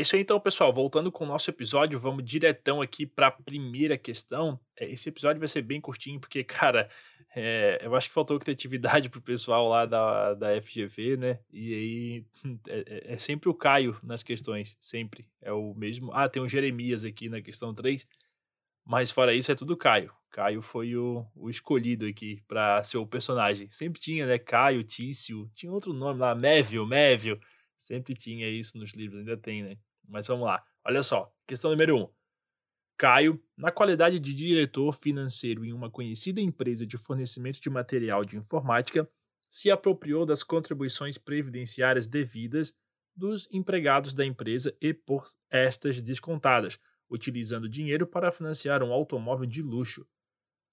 É isso aí então, pessoal. Voltando com o nosso episódio, vamos diretão aqui para a primeira questão. É, esse episódio vai ser bem curtinho, porque, cara, é, eu acho que faltou criatividade pro pessoal lá da, da FGV, né? E aí é, é, é, sempre o Caio nas questões, sempre. É o mesmo. Ah, tem o Jeremias aqui na questão 3, mas fora isso é tudo Caio. Caio foi o, o escolhido aqui para ser o personagem. Sempre tinha, né? Caio, Tício, tinha outro nome lá, Mévio, Mévio. Sempre tinha isso nos livros, ainda tem, né? Mas vamos lá. Olha só, questão número 1. Um. Caio, na qualidade de diretor financeiro em uma conhecida empresa de fornecimento de material de informática, se apropriou das contribuições previdenciárias devidas dos empregados da empresa e por estas descontadas, utilizando dinheiro para financiar um automóvel de luxo.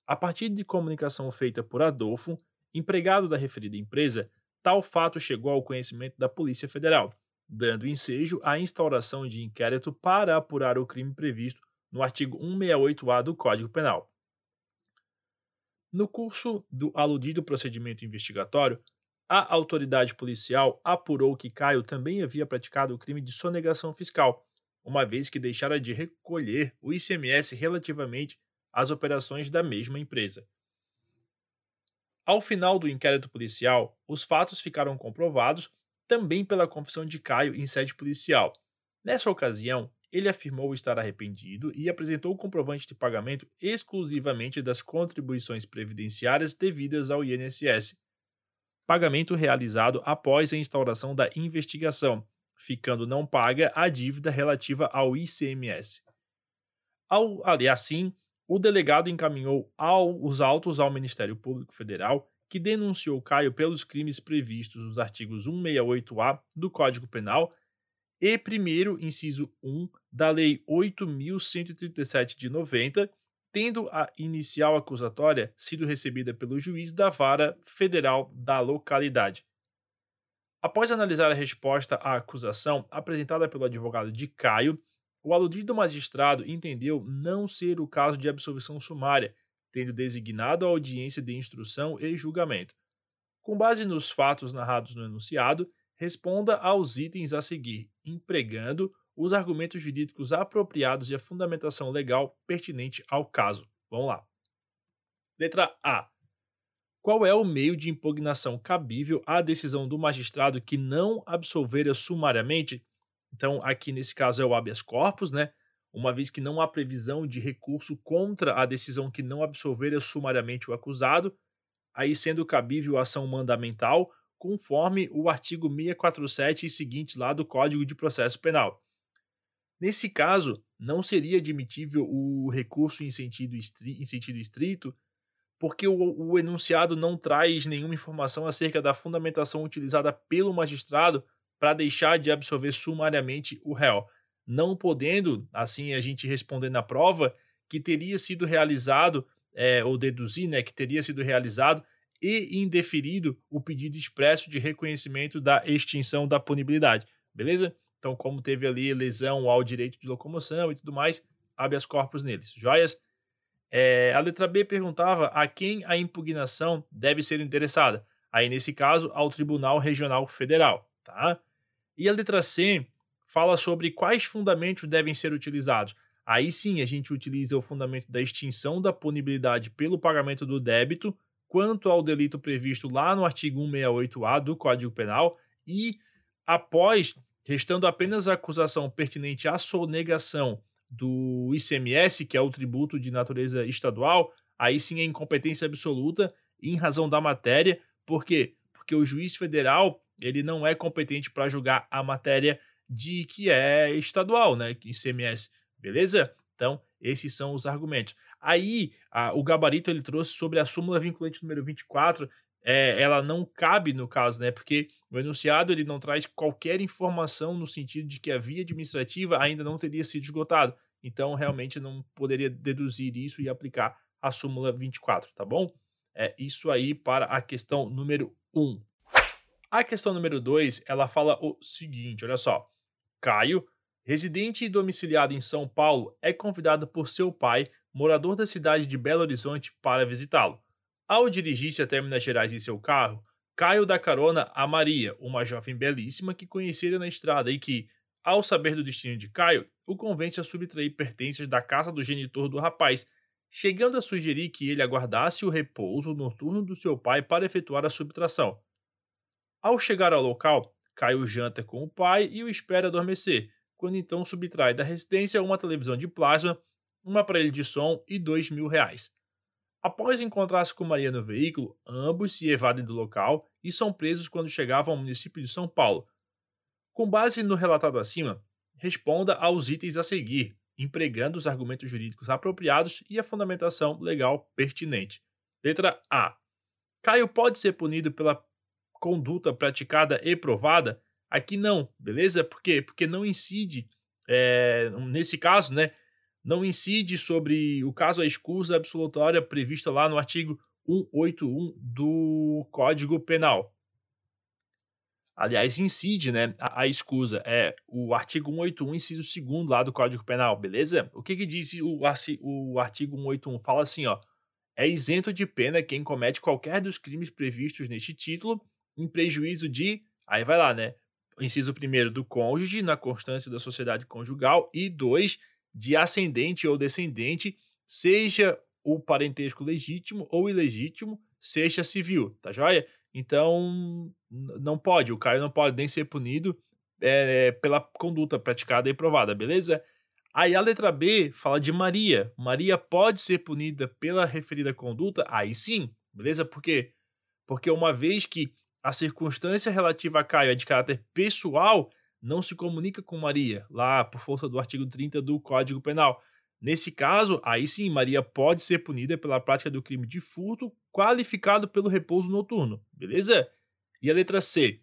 A partir de comunicação feita por Adolfo, empregado da referida empresa, Tal fato chegou ao conhecimento da Polícia Federal, dando ensejo à instauração de inquérito para apurar o crime previsto no artigo 168-A do Código Penal. No curso do aludido procedimento investigatório, a autoridade policial apurou que Caio também havia praticado o crime de sonegação fiscal, uma vez que deixara de recolher o ICMS relativamente às operações da mesma empresa. Ao final do inquérito policial, os fatos ficaram comprovados também pela confissão de Caio em sede policial. Nessa ocasião, ele afirmou estar arrependido e apresentou o comprovante de pagamento exclusivamente das contribuições previdenciárias devidas ao INSS. Pagamento realizado após a instauração da investigação, ficando não paga a dívida relativa ao ICMS. Ao, ali, assim, o delegado encaminhou ao, os autos ao Ministério Público Federal, que denunciou Caio pelos crimes previstos nos artigos 168-A do Código Penal e 1 inciso 1 da Lei 8.137 de 90, tendo a inicial acusatória sido recebida pelo juiz da vara federal da localidade. Após analisar a resposta à acusação apresentada pelo advogado de Caio, o aludido magistrado entendeu não ser o caso de absolvição sumária, tendo designado a audiência de instrução e julgamento. Com base nos fatos narrados no enunciado, responda aos itens a seguir, empregando os argumentos jurídicos apropriados e a fundamentação legal pertinente ao caso. Vamos lá. Letra A. Qual é o meio de impugnação cabível à decisão do magistrado que não absolvera sumariamente então, aqui nesse caso é o habeas corpus, né? Uma vez que não há previsão de recurso contra a decisão que não absolver sumariamente o acusado, aí sendo cabível a ação mandamental, conforme o artigo 647 e seguintes lá do Código de Processo Penal. Nesse caso, não seria admitível o recurso em sentido, em sentido estrito, porque o, o enunciado não traz nenhuma informação acerca da fundamentação utilizada pelo magistrado para deixar de absolver sumariamente o réu, não podendo, assim, a gente responder na prova que teria sido realizado, é, ou deduzir, né, que teria sido realizado e indeferido o pedido expresso de reconhecimento da extinção da punibilidade, beleza? Então, como teve ali lesão ao direito de locomoção e tudo mais, habeas corpus neles, joias? É, a letra B perguntava a quem a impugnação deve ser endereçada. Aí, nesse caso, ao Tribunal Regional Federal, tá? E a letra C fala sobre quais fundamentos devem ser utilizados. Aí sim a gente utiliza o fundamento da extinção da punibilidade pelo pagamento do débito, quanto ao delito previsto lá no artigo 168A do Código Penal, e após, restando apenas a acusação pertinente à sonegação do ICMS, que é o tributo de natureza estadual, aí sim é incompetência absoluta em razão da matéria. Por quê? Porque o juiz federal ele não é competente para julgar a matéria de que é estadual, né, ICMS, beleza? Então, esses são os argumentos. Aí, a, o gabarito ele trouxe sobre a súmula vinculante número 24, é, ela não cabe no caso, né? Porque o enunciado ele não traz qualquer informação no sentido de que a via administrativa ainda não teria sido esgotada. Então, realmente não poderia deduzir isso e aplicar a súmula 24, tá bom? É isso aí para a questão número 1. A questão número 2, ela fala o seguinte, olha só. Caio, residente e domiciliado em São Paulo, é convidado por seu pai, morador da cidade de Belo Horizonte, para visitá-lo. Ao dirigir-se até Minas Gerais em seu carro, Caio dá carona a Maria, uma jovem belíssima que conhecera na estrada e que, ao saber do destino de Caio, o convence a subtrair pertences da casa do genitor do rapaz, chegando a sugerir que ele aguardasse o repouso noturno do seu pai para efetuar a subtração. Ao chegar ao local, Caio janta com o pai e o espera adormecer, quando então subtrai da residência uma televisão de plasma, um aparelho de som e dois mil reais. Após encontrar-se com Maria no veículo, ambos se evadem do local e são presos quando chegavam ao município de São Paulo. Com base no relatado acima, responda aos itens a seguir, empregando os argumentos jurídicos apropriados e a fundamentação legal pertinente. Letra A. Caio pode ser punido pela conduta praticada e provada? Aqui não, beleza? Por quê? Porque não incide, é, nesse caso, né? Não incide sobre o caso a escusa absolutória prevista lá no artigo 181 do Código Penal. Aliás, incide, né? A, a escusa é o artigo 181, inciso 2 lá do Código Penal, beleza? O que, que diz o, o artigo 181? Fala assim, ó. É isento de pena quem comete qualquer dos crimes previstos neste título em prejuízo de. Aí vai lá, né? Inciso primeiro do cônjuge na constância da sociedade conjugal e dois de ascendente ou descendente, seja o parentesco legítimo ou ilegítimo, seja civil, tá joia? Então, não pode, o Caio não pode nem ser punido é, pela conduta praticada e provada, beleza? Aí a letra B fala de Maria. Maria pode ser punida pela referida conduta? Aí sim, beleza? Por quê? Porque uma vez que a circunstância relativa a Caio é de caráter pessoal, não se comunica com Maria, lá por força do artigo 30 do Código Penal. Nesse caso, aí sim, Maria pode ser punida pela prática do crime de furto qualificado pelo repouso noturno, beleza? E a letra C.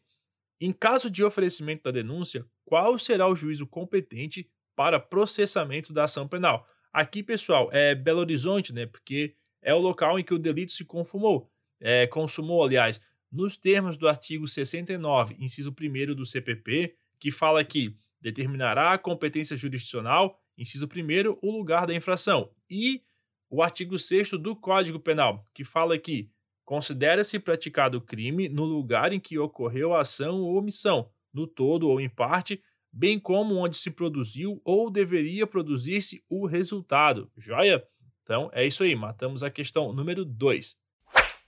Em caso de oferecimento da denúncia, qual será o juízo competente para processamento da ação penal? Aqui, pessoal, é Belo Horizonte, né? Porque é o local em que o delito se consumou, é, consumou, aliás, nos termos do artigo 69, inciso 1 do CPP, que fala que determinará a competência jurisdicional inciso 1 o lugar da infração, e o artigo 6 do Código Penal, que fala que considera-se praticado o crime no lugar em que ocorreu a ação ou omissão, no todo ou em parte, bem como onde se produziu ou deveria produzir-se o resultado. Joia? Então é isso aí, matamos a questão número 2.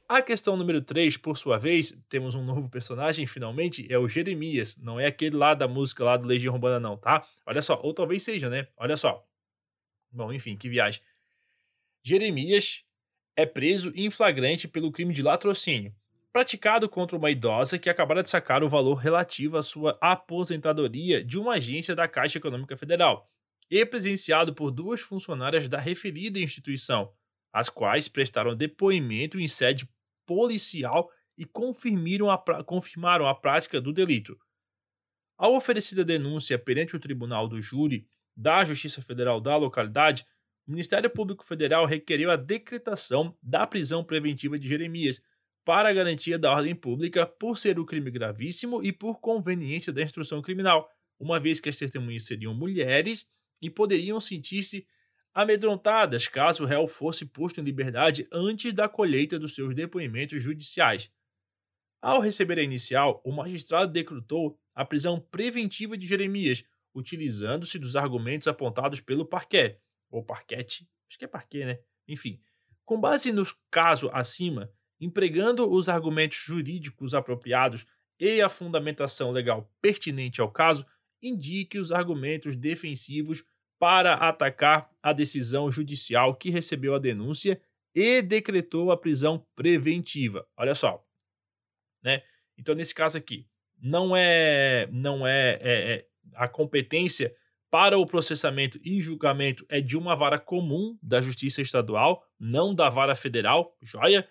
A questão número 3, por sua vez, temos um novo personagem, finalmente, é o Jeremias. Não é aquele lá da música lá do Legião Urbana, não, tá? Olha só, ou talvez seja, né? Olha só. Bom, enfim, que viagem. Jeremias é preso em flagrante pelo crime de latrocínio, praticado contra uma idosa que acabara de sacar o valor relativo à sua aposentadoria de uma agência da Caixa Econômica Federal, e presenciado por duas funcionárias da referida instituição, as quais prestaram depoimento em sede policial e confirmaram a, confirmaram a prática do delito. Ao oferecida denúncia perante o Tribunal do Júri da Justiça Federal da localidade, o Ministério Público Federal requereu a decretação da prisão preventiva de Jeremias para a garantia da ordem pública por ser o um crime gravíssimo e por conveniência da instrução criminal, uma vez que as testemunhas seriam mulheres e poderiam sentir-se amedrontadas caso o réu fosse posto em liberdade antes da colheita dos seus depoimentos judiciais. Ao receber a inicial, o magistrado decretou a prisão preventiva de Jeremias, utilizando-se dos argumentos apontados pelo parquet, ou parquete, acho que é parquet, né? Enfim, com base nos casos acima, empregando os argumentos jurídicos apropriados e a fundamentação legal pertinente ao caso, indique os argumentos defensivos para atacar a decisão judicial que recebeu a denúncia e decretou a prisão preventiva. Olha só, né? Então nesse caso aqui não é não é, é, é a competência para o processamento e julgamento é de uma vara comum da Justiça Estadual, não da vara federal, joia?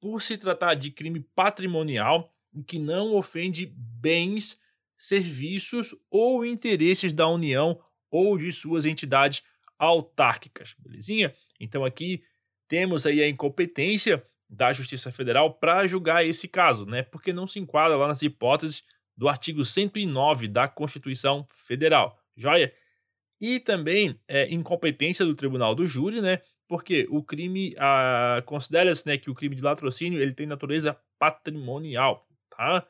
Por se tratar de crime patrimonial que não ofende bens, serviços ou interesses da União ou de suas entidades autárquicas, belezinha? Então aqui temos aí a incompetência da Justiça Federal para julgar esse caso, né? Porque não se enquadra lá nas hipóteses do artigo 109 da Constituição Federal, joia? E também é, incompetência do Tribunal do Júri, né? Porque o crime, ah, considera-se né, que o crime de latrocínio ele tem natureza patrimonial, tá?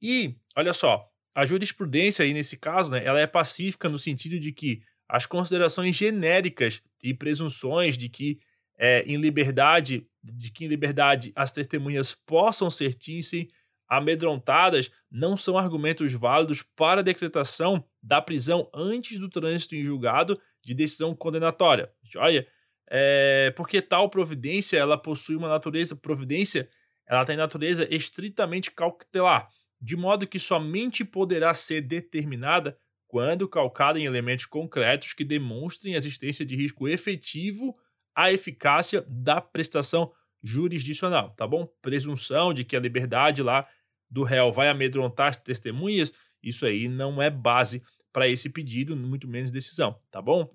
E, olha só, a jurisprudência aí nesse caso, né, ela é pacífica no sentido de que as considerações genéricas e presunções de que é, em liberdade, de que em liberdade as testemunhas possam sentir-se amedrontadas, não são argumentos válidos para a decretação da prisão antes do trânsito em julgado de decisão condenatória. Joia? É, porque tal providência ela possui uma natureza providência, ela tem natureza estritamente cautelar, de modo que somente poderá ser determinada quando calcada em elementos concretos que demonstrem a existência de risco efetivo à eficácia da prestação jurisdicional, tá bom? Presunção de que a liberdade lá do réu vai amedrontar as testemunhas, isso aí não é base para esse pedido, muito menos decisão, tá bom?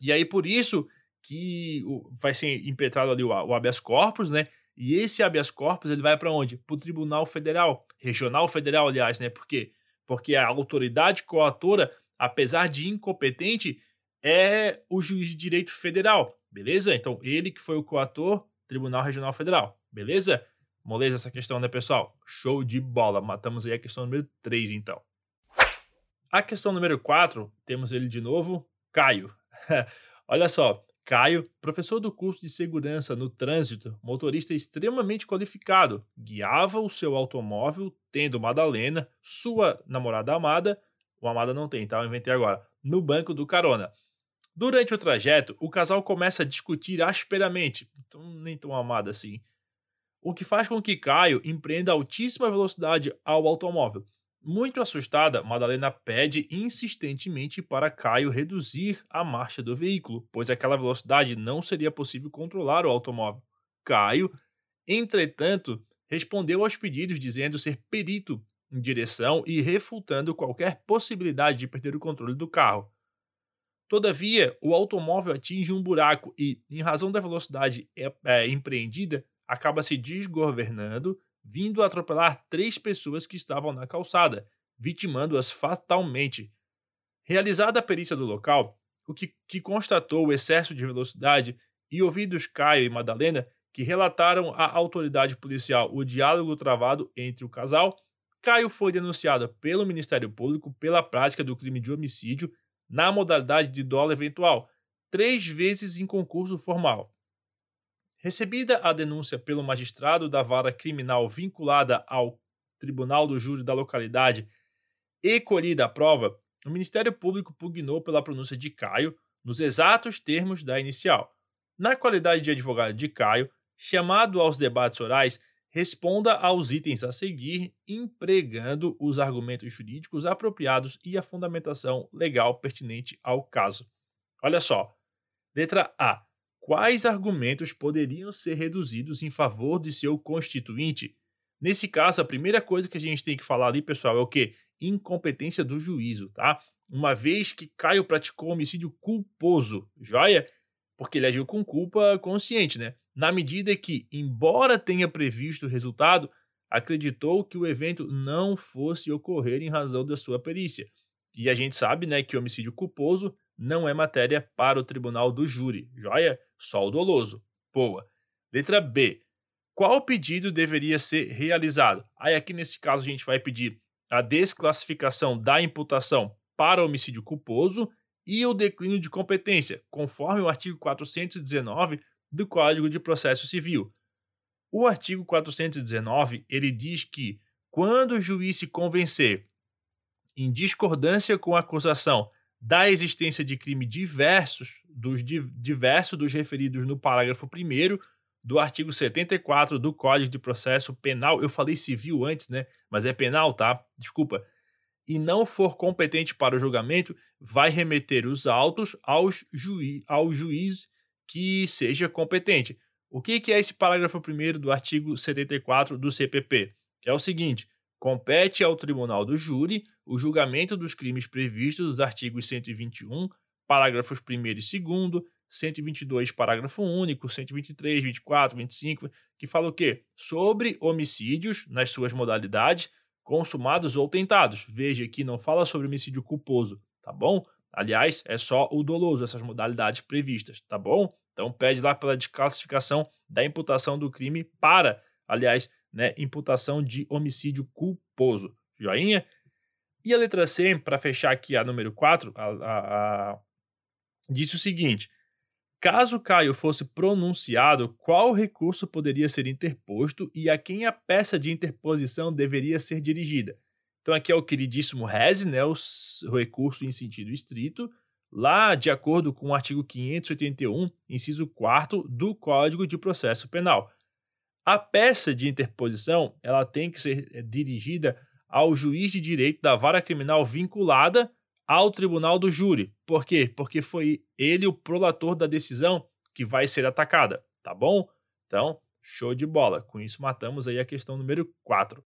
E aí por isso que vai ser impetrado ali o, habeas corpus, né? E esse habeas corpus ele vai para onde? Para o Tribunal Federal, Regional Federal, aliás, né? Por quê? Porque a autoridade coatora, apesar de incompetente, é o juiz de direito federal, beleza? Então, ele que foi o coator, Tribunal Regional Federal, beleza? Moleza essa questão, né, pessoal? Show de bola. Matamos aí a questão número 3, então. A questão número 4, temos ele de novo, Caio. Olha só, Caio, professor do curso de segurança no trânsito, motorista extremamente qualificado, guiava o seu automóvel tendo Madalena, sua namorada amada, o amada não tem, tá? Eu inventei agora, no banco do carona. Durante o trajeto, o casal começa a discutir asperamente, então nem tão amada assim, o que faz com que Caio empreenda altíssima velocidade ao automóvel. Muito assustada, Madalena pede insistentemente para Caio reduzir a marcha do veículo, pois aquela velocidade não seria possível controlar o automóvel. Caio, entretanto, respondeu aos pedidos dizendo ser perito em direção e refutando qualquer possibilidade de perder o controle do carro. Todavia, o automóvel atinge um buraco e, em razão da velocidade é, é, empreendida, acaba se desgovernando vindo atropelar três pessoas que estavam na calçada, vitimando-as fatalmente. Realizada a perícia do local, o que, que constatou o excesso de velocidade e ouvidos Caio e Madalena, que relataram à autoridade policial o diálogo travado entre o casal, Caio foi denunciado pelo Ministério Público pela prática do crime de homicídio na modalidade de dolo eventual, três vezes em concurso formal. Recebida a denúncia pelo magistrado da vara criminal vinculada ao Tribunal do Júri da localidade e colhida a prova, o Ministério Público pugnou pela pronúncia de Caio nos exatos termos da inicial. Na qualidade de advogado de Caio, chamado aos debates orais, responda aos itens a seguir, empregando os argumentos jurídicos apropriados e a fundamentação legal pertinente ao caso. Olha só. Letra A quais argumentos poderiam ser reduzidos em favor de seu constituinte. Nesse caso, a primeira coisa que a gente tem que falar ali, pessoal, é o que? Incompetência do juízo, tá? Uma vez que Caio praticou homicídio culposo, joia? Porque ele agiu com culpa consciente, né? Na medida que, embora tenha previsto o resultado, acreditou que o evento não fosse ocorrer em razão da sua perícia. E a gente sabe, né, que homicídio culposo não é matéria para o tribunal do júri, joia? Só o doloso. Boa. Letra B. Qual pedido deveria ser realizado? Aí aqui nesse caso a gente vai pedir a desclassificação da imputação para homicídio culposo e o declínio de competência, conforme o artigo 419 do Código de Processo Civil. O artigo 419, ele diz que quando o juiz se convencer em discordância com a acusação da existência de crime diversos dos diversos dos referidos no parágrafo 1 do artigo 74 do Código de Processo Penal. Eu falei civil antes, né? Mas é penal, tá? Desculpa. E não for competente para o julgamento, vai remeter os autos aos juiz, ao juiz que seja competente. O que, que é esse parágrafo 1 do artigo 74 do CPP? É o seguinte: compete ao tribunal do júri o julgamento dos crimes previstos nos artigos 121, parágrafos 1 e 2, 122, parágrafo único, 123, 24, 25, que fala o quê? Sobre homicídios nas suas modalidades, consumados ou tentados. Veja que não fala sobre homicídio culposo, tá bom? Aliás, é só o doloso, essas modalidades previstas, tá bom? Então pede lá pela desclassificação da imputação do crime para, aliás, né, imputação de homicídio culposo. Joinha? E a letra C, para fechar aqui a número 4, a, a, a, disse o seguinte: caso Caio fosse pronunciado, qual recurso poderia ser interposto e a quem a peça de interposição deveria ser dirigida? Então, aqui é o queridíssimo Reze, né, o, o recurso em sentido estrito, lá de acordo com o artigo 581, inciso 4 do Código de Processo Penal. A peça de interposição ela tem que ser eh, dirigida ao juiz de direito da vara criminal vinculada ao tribunal do júri. Por quê? Porque foi ele o prolator da decisão que vai ser atacada, tá bom? Então, show de bola. Com isso matamos aí a questão número 4.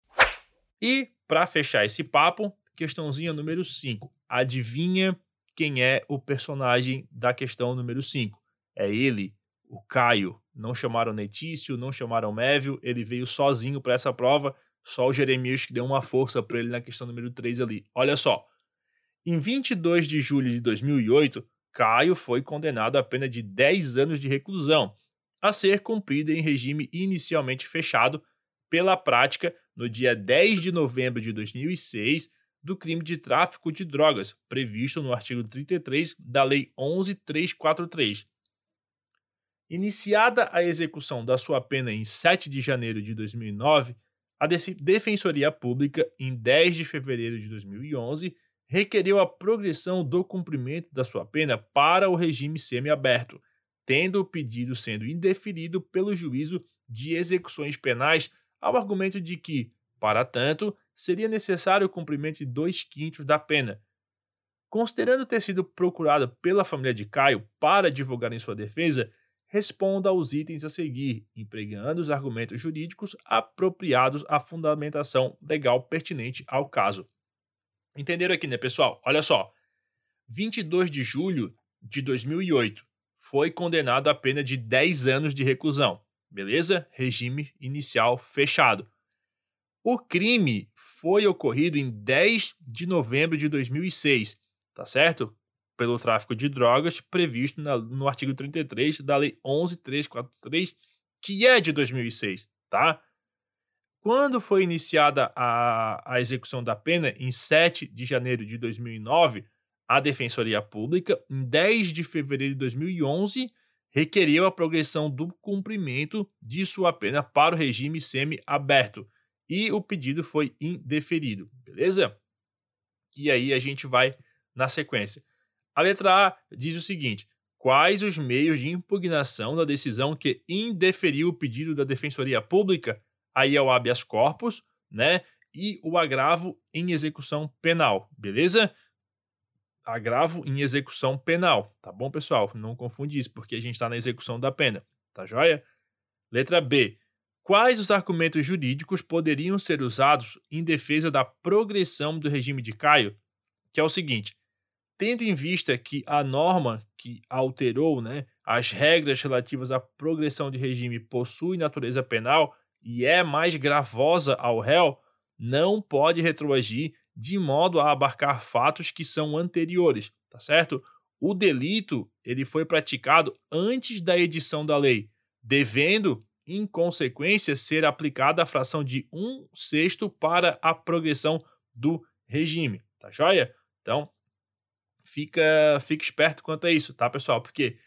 E para fechar esse papo, questãozinha número 5. Adivinha quem é o personagem da questão número 5? É ele, o Caio. Não chamaram Netício, não chamaram Mévio, ele veio sozinho para essa prova só o Jeremias que deu uma força para ele na questão número 3 ali. Olha só. Em 22 de julho de 2008, Caio foi condenado a pena de 10 anos de reclusão, a ser cumprida em regime inicialmente fechado pela prática no dia 10 de novembro de 2006 do crime de tráfico de drogas, previsto no artigo 33 da Lei 11343. Iniciada a execução da sua pena em 7 de janeiro de 2009, a Defensoria Pública, em 10 de fevereiro de 2011, requereu a progressão do cumprimento da sua pena para o regime semiaberto, tendo o pedido sendo indeferido pelo juízo de execuções penais ao argumento de que, para tanto, seria necessário o cumprimento de dois quintos da pena. Considerando ter sido procurado pela família de Caio para divulgar em sua defesa, responda aos itens a seguir, empregando os argumentos jurídicos apropriados à fundamentação legal pertinente ao caso. Entenderam aqui, né, pessoal? Olha só. 22 de julho de 2008 foi condenado a pena de 10 anos de reclusão. Beleza? Regime inicial fechado. O crime foi ocorrido em 10 de novembro de 2006, tá certo? Pelo tráfico de drogas previsto na, no artigo 33 da Lei 11343, que é de 2006, tá? Quando foi iniciada a, a execução da pena, em 7 de janeiro de 2009, a Defensoria Pública, em 10 de fevereiro de 2011, requeriu a progressão do cumprimento de sua pena para o regime semi-aberto e o pedido foi indeferido, beleza? E aí a gente vai na sequência. A letra A diz o seguinte: quais os meios de impugnação da decisão que indeferiu o pedido da Defensoria Pública? Aí é o habeas corpus, né? E o agravo em execução penal, beleza? Agravo em execução penal, tá bom, pessoal? Não confunde isso, porque a gente está na execução da pena, tá joia? Letra B. Quais os argumentos jurídicos poderiam ser usados em defesa da progressão do regime de Caio? Que é o seguinte: tendo em vista que a norma que alterou né, as regras relativas à progressão de regime possui natureza penal e é mais gravosa ao réu, não pode retroagir de modo a abarcar fatos que são anteriores, tá certo? O delito ele foi praticado antes da edição da lei, devendo, em consequência, ser aplicada a fração de um sexto para a progressão do regime, tá joia? Então, fica, fica esperto quanto a isso, tá, pessoal? Porque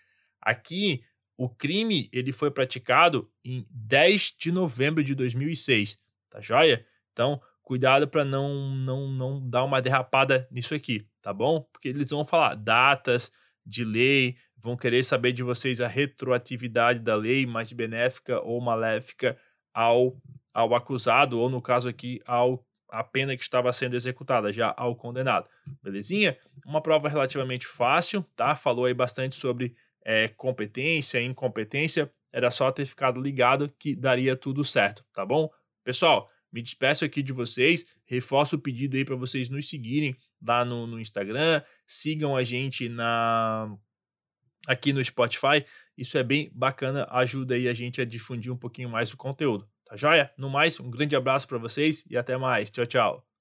aqui o crime ele foi praticado em 10 de novembro de 2006, tá joia? Então, cuidado para não, não, não dar uma derrapada nisso aqui, tá bom? Porque eles vão falar datas de lei, vão querer saber de vocês a retroatividade da lei mais benéfica ou maléfica ao, ao acusado, ou no caso aqui, ao a pena que estava sendo executada já ao condenado. Belezinha? Uma prova relativamente fácil, tá? Falou aí bastante sobre é, competência, incompetência. Era só ter ficado ligado que daria tudo certo, tá bom? Pessoal, me despeço aqui de vocês. Reforço o pedido aí para vocês nos seguirem lá no, no Instagram. Sigam a gente na aqui no Spotify. Isso é bem bacana, ajuda aí a gente a difundir um pouquinho mais o conteúdo. Tá joia? No mais, um grande abraço para vocês e até mais. Tchau, tchau.